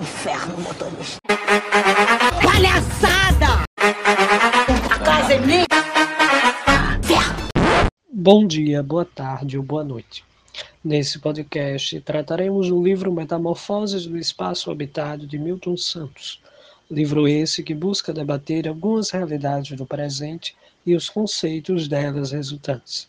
Inferno, motorista. Palhaçada! A casa é minha! Bom dia, boa tarde ou boa noite. Nesse podcast trataremos do livro Metamorfoses do Espaço Habitado de Milton Santos. Livro esse que busca debater algumas realidades do presente e os conceitos delas resultantes.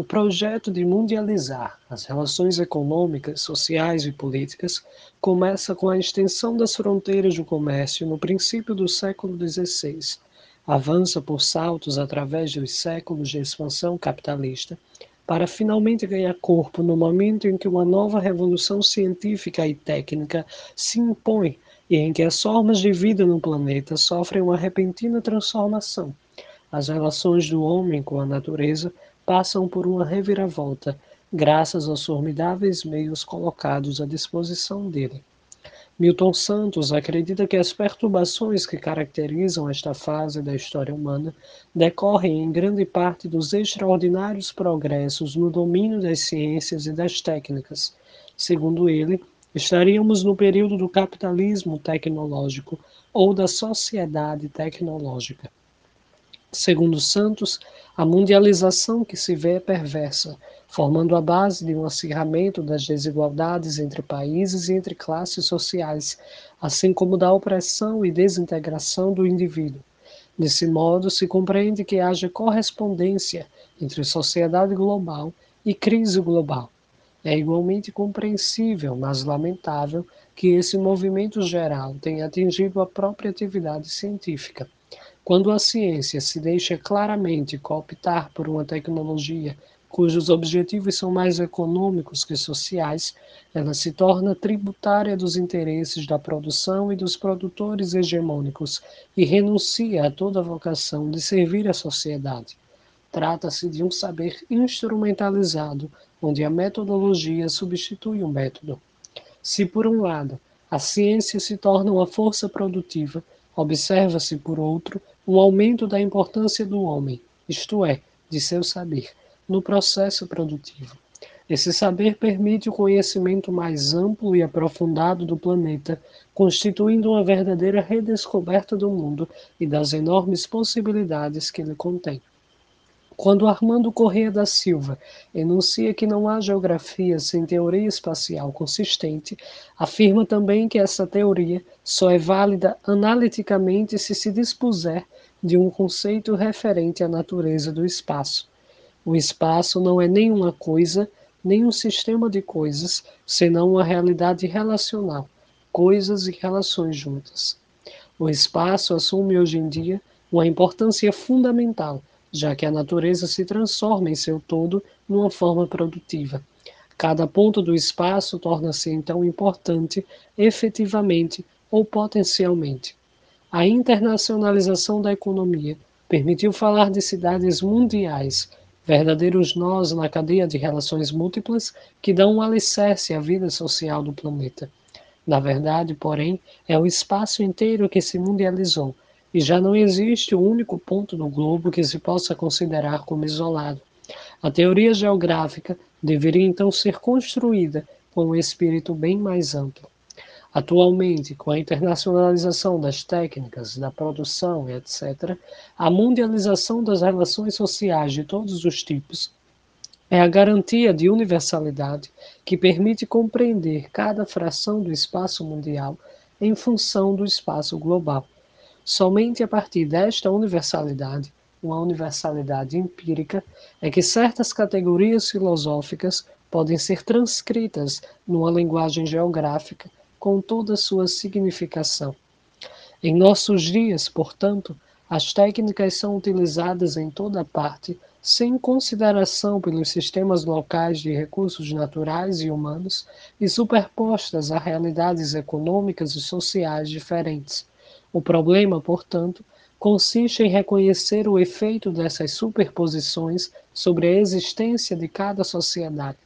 O projeto de mundializar as relações econômicas, sociais e políticas começa com a extensão das fronteiras do comércio no princípio do século XVI, avança por saltos através dos séculos de expansão capitalista, para finalmente ganhar corpo no momento em que uma nova revolução científica e técnica se impõe e em que as formas de vida no planeta sofrem uma repentina transformação. As relações do homem com a natureza passam por uma reviravolta, graças aos formidáveis meios colocados à disposição dele. Milton Santos acredita que as perturbações que caracterizam esta fase da história humana decorrem em grande parte dos extraordinários progressos no domínio das ciências e das técnicas. Segundo ele, estaríamos no período do capitalismo tecnológico ou da sociedade tecnológica. Segundo Santos, a mundialização que se vê é perversa, formando a base de um acirramento das desigualdades entre países e entre classes sociais, assim como da opressão e desintegração do indivíduo. Desse modo, se compreende que haja correspondência entre sociedade global e crise global. É igualmente compreensível, mas lamentável, que esse movimento geral tenha atingido a própria atividade científica quando a ciência se deixa claramente cooptar por uma tecnologia cujos objetivos são mais econômicos que sociais, ela se torna tributária dos interesses da produção e dos produtores hegemônicos e renuncia a toda vocação de servir a sociedade. Trata-se de um saber instrumentalizado, onde a metodologia substitui o método. Se, por um lado, a ciência se torna uma força produtiva, observa-se, por outro, um aumento da importância do homem, isto é, de seu saber, no processo produtivo. Esse saber permite o conhecimento mais amplo e aprofundado do planeta, constituindo uma verdadeira redescoberta do mundo e das enormes possibilidades que ele contém. Quando Armando Corrêa da Silva enuncia que não há geografia sem teoria espacial consistente, afirma também que essa teoria só é válida analiticamente se se dispuser de um conceito referente à natureza do espaço. O espaço não é nenhuma coisa, nem um sistema de coisas, senão uma realidade relacional, coisas e relações juntas. O espaço assume hoje em dia uma importância fundamental já que a natureza se transforma em seu todo numa forma produtiva. Cada ponto do espaço torna-se então importante, efetivamente ou potencialmente. A internacionalização da economia permitiu falar de cidades mundiais, verdadeiros nós na cadeia de relações múltiplas que dão um alicerce à vida social do planeta. Na verdade, porém, é o espaço inteiro que se mundializou, e já não existe um único ponto no globo que se possa considerar como isolado. A teoria geográfica deveria então ser construída com um espírito bem mais amplo. Atualmente, com a internacionalização das técnicas, da produção etc., a mundialização das relações sociais de todos os tipos é a garantia de universalidade que permite compreender cada fração do espaço mundial em função do espaço global. Somente a partir desta universalidade, uma universalidade empírica, é que certas categorias filosóficas podem ser transcritas numa linguagem geográfica com toda sua significação. Em nossos dias, portanto, as técnicas são utilizadas em toda parte, sem consideração pelos sistemas locais de recursos naturais e humanos e superpostas a realidades econômicas e sociais diferentes. O problema, portanto, consiste em reconhecer o efeito dessas superposições sobre a existência de cada sociedade.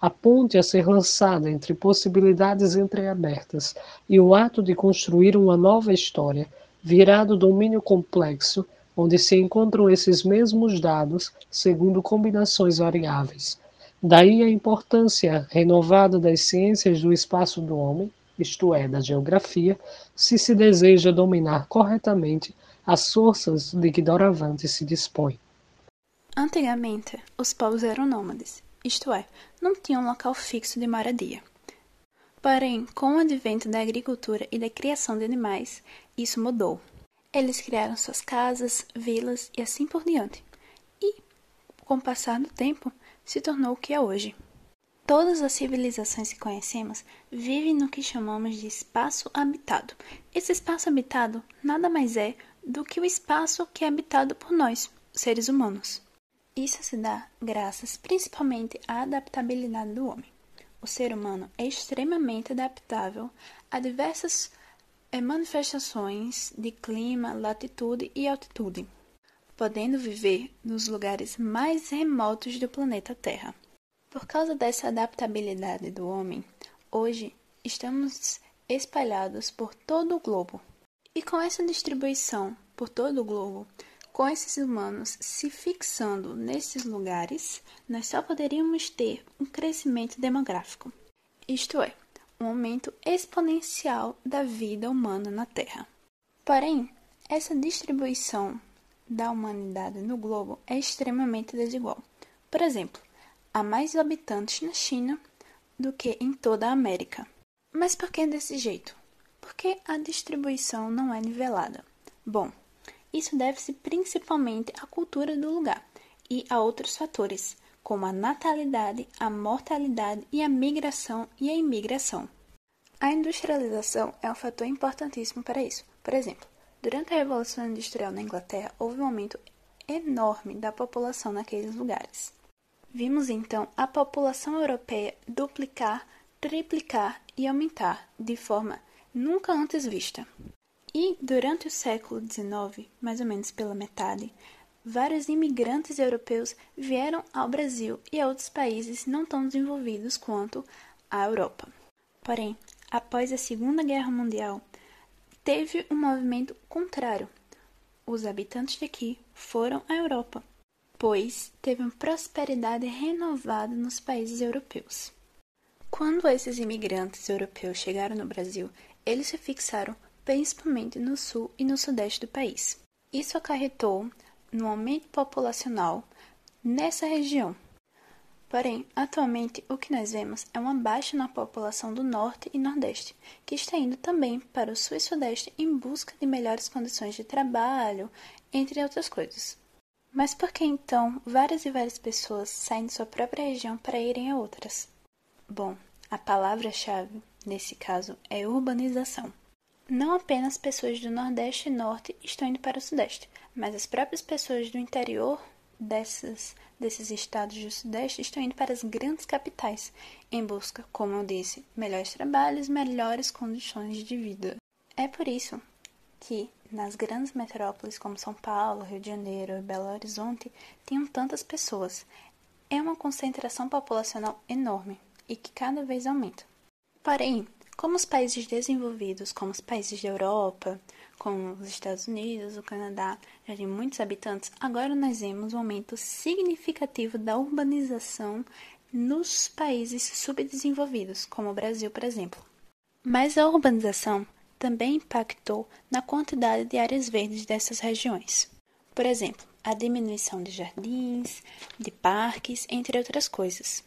A ponte a ser lançada entre possibilidades entreabertas e o ato de construir uma nova história virá do domínio complexo, onde se encontram esses mesmos dados segundo combinações variáveis. Daí a importância renovada das ciências do espaço do homem, isto é, da geografia, se se deseja dominar corretamente as forças de que doravante se dispõe. Antigamente, os povos eram nômades, isto é, não tinham local fixo de moradia. Porém, com o advento da agricultura e da criação de animais, isso mudou. Eles criaram suas casas, vilas e assim por diante. E, com o passar do tempo, se tornou o que é hoje. Todas as civilizações que conhecemos vivem no que chamamos de espaço habitado. Esse espaço habitado nada mais é do que o espaço que é habitado por nós, seres humanos. Isso se dá graças principalmente à adaptabilidade do homem. O ser humano é extremamente adaptável a diversas eh, manifestações de clima, latitude e altitude, podendo viver nos lugares mais remotos do planeta Terra. Por causa dessa adaptabilidade do homem, hoje estamos espalhados por todo o globo. E com essa distribuição por todo o globo, com esses humanos se fixando nesses lugares, nós só poderíamos ter um crescimento demográfico, isto é, um aumento exponencial da vida humana na Terra. Porém, essa distribuição da humanidade no globo é extremamente desigual. Por exemplo, há mais habitantes na China do que em toda a América. Mas por que desse jeito? Porque a distribuição não é nivelada. Bom, isso deve-se principalmente à cultura do lugar e a outros fatores, como a natalidade, a mortalidade e a migração e a imigração. A industrialização é um fator importantíssimo para isso. Por exemplo, durante a Revolução Industrial na Inglaterra, houve um aumento enorme da população naqueles lugares. Vimos então a população europeia duplicar, triplicar e aumentar de forma nunca antes vista. E durante o século XIX, mais ou menos pela metade, vários imigrantes europeus vieram ao Brasil e a outros países não tão desenvolvidos quanto a Europa. Porém, após a Segunda Guerra Mundial, teve um movimento contrário. Os habitantes daqui foram à Europa pois teve uma prosperidade renovada nos países europeus. Quando esses imigrantes europeus chegaram no Brasil, eles se fixaram principalmente no sul e no sudeste do país. Isso acarretou no aumento populacional nessa região. Porém, atualmente o que nós vemos é uma baixa na população do norte e nordeste, que está indo também para o sul e sudeste em busca de melhores condições de trabalho, entre outras coisas. Mas por que então várias e várias pessoas saem de sua própria região para irem a outras? Bom, a palavra-chave nesse caso é urbanização. Não apenas pessoas do Nordeste e Norte estão indo para o Sudeste, mas as próprias pessoas do interior dessas, desses estados do Sudeste estão indo para as grandes capitais, em busca, como eu disse, melhores trabalhos, melhores condições de vida. É por isso que nas grandes metrópoles como São Paulo, Rio de Janeiro e Belo Horizonte tenham tantas pessoas. É uma concentração populacional enorme e que cada vez aumenta. Porém, como os países desenvolvidos, como os países da Europa, como os Estados Unidos, o Canadá, já têm muitos habitantes, agora nós vemos um aumento significativo da urbanização nos países subdesenvolvidos, como o Brasil, por exemplo. Mas a urbanização também impactou na quantidade de áreas verdes dessas regiões. Por exemplo, a diminuição de jardins, de parques, entre outras coisas.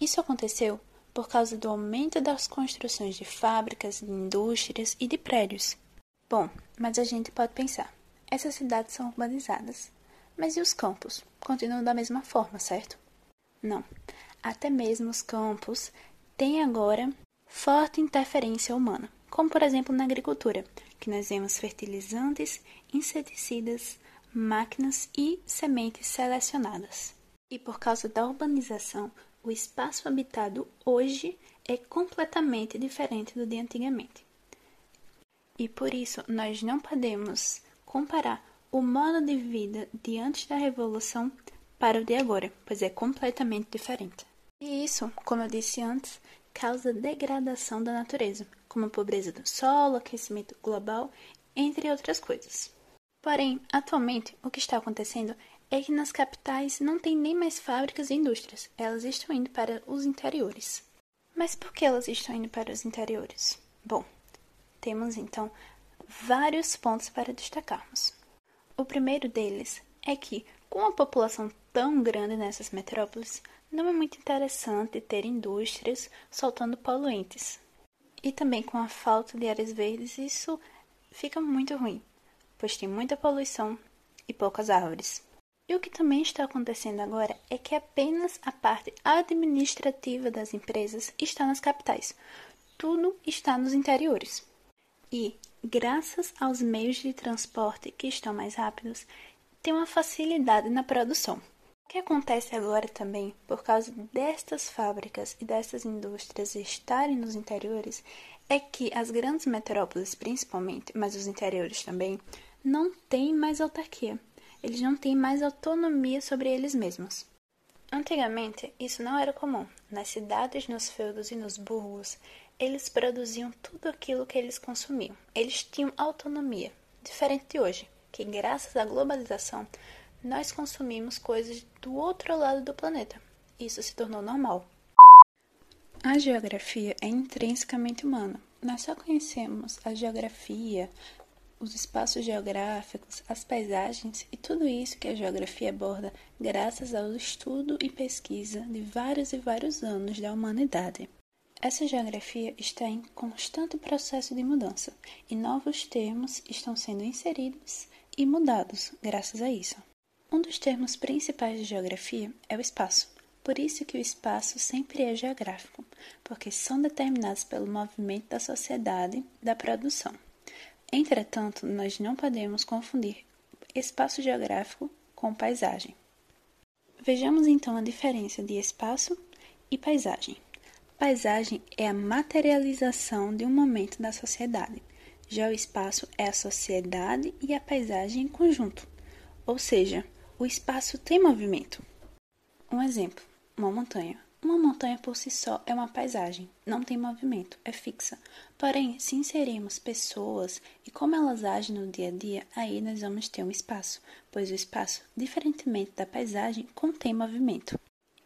Isso aconteceu por causa do aumento das construções de fábricas, de indústrias e de prédios. Bom, mas a gente pode pensar: essas cidades são urbanizadas, mas e os campos? Continuam da mesma forma, certo? Não. Até mesmo os campos têm agora forte interferência humana como por exemplo na agricultura, que nós vemos fertilizantes, inseticidas, máquinas e sementes selecionadas. E por causa da urbanização, o espaço habitado hoje é completamente diferente do de antigamente. E por isso nós não podemos comparar o modo de vida de antes da revolução para o de agora, pois é completamente diferente. E isso, como eu disse antes, causa degradação da natureza, como a pobreza do solo, aquecimento global, entre outras coisas. Porém, atualmente, o que está acontecendo é que nas capitais não tem nem mais fábricas e indústrias, elas estão indo para os interiores. Mas por que elas estão indo para os interiores? Bom, temos então vários pontos para destacarmos. O primeiro deles é que, com uma população tão grande nessas metrópoles, não é muito interessante ter indústrias soltando poluentes. E também com a falta de áreas verdes, isso fica muito ruim, pois tem muita poluição e poucas árvores. E o que também está acontecendo agora é que apenas a parte administrativa das empresas está nas capitais. Tudo está nos interiores. E, graças aos meios de transporte que estão mais rápidos, tem uma facilidade na produção. O que acontece agora também, por causa destas fábricas e dessas indústrias estarem nos interiores, é que as grandes metrópoles, principalmente, mas os interiores também, não têm mais autarquia. Eles não têm mais autonomia sobre eles mesmos. Antigamente, isso não era comum. Nas cidades, nos feudos e nos burgos, eles produziam tudo aquilo que eles consumiam. Eles tinham autonomia, diferente de hoje, que graças à globalização nós consumimos coisas do outro lado do planeta. Isso se tornou normal. A geografia é intrinsecamente humana. Nós só conhecemos a geografia, os espaços geográficos, as paisagens e tudo isso que a geografia aborda graças ao estudo e pesquisa de vários e vários anos da humanidade. Essa geografia está em constante processo de mudança e novos termos estão sendo inseridos e mudados graças a isso. Um dos termos principais de geografia é o espaço. Por isso que o espaço sempre é geográfico, porque são determinados pelo movimento da sociedade da produção. Entretanto, nós não podemos confundir espaço geográfico com paisagem. Vejamos então a diferença de espaço e paisagem. Paisagem é a materialização de um momento da sociedade. Já o espaço é a sociedade e a paisagem em conjunto, ou seja, o espaço tem movimento. Um exemplo: uma montanha. Uma montanha por si só é uma paisagem, não tem movimento, é fixa. Porém, se inserirmos pessoas e como elas agem no dia a dia, aí nós vamos ter um espaço, pois o espaço, diferentemente da paisagem, contém movimento.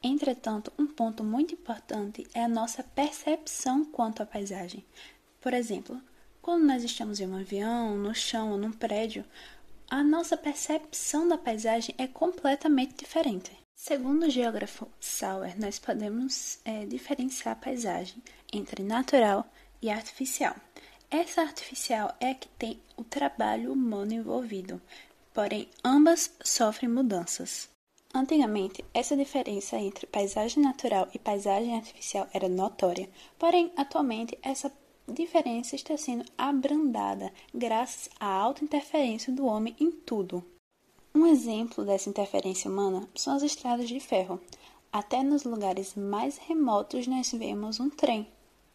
Entretanto, um ponto muito importante é a nossa percepção quanto à paisagem. Por exemplo, quando nós estamos em um avião, no chão ou num prédio, a nossa percepção da paisagem é completamente diferente. Segundo o geógrafo Sauer, nós podemos é, diferenciar a paisagem entre natural e artificial. Essa artificial é a que tem o trabalho humano envolvido, porém ambas sofrem mudanças. Antigamente, essa diferença entre paisagem natural e paisagem artificial era notória, porém atualmente essa diferença está sendo abrandada graças à alta interferência do homem em tudo. Um exemplo dessa interferência humana são as estradas de ferro. Até nos lugares mais remotos nós vemos um trem,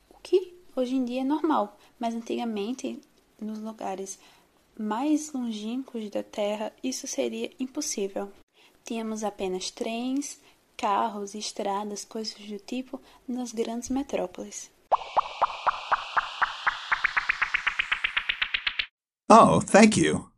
o que hoje em dia é normal, mas antigamente, nos lugares mais longínquos da Terra, isso seria impossível. Tínhamos apenas trens, carros, estradas, coisas do tipo nas grandes metrópoles. Oh, thank you.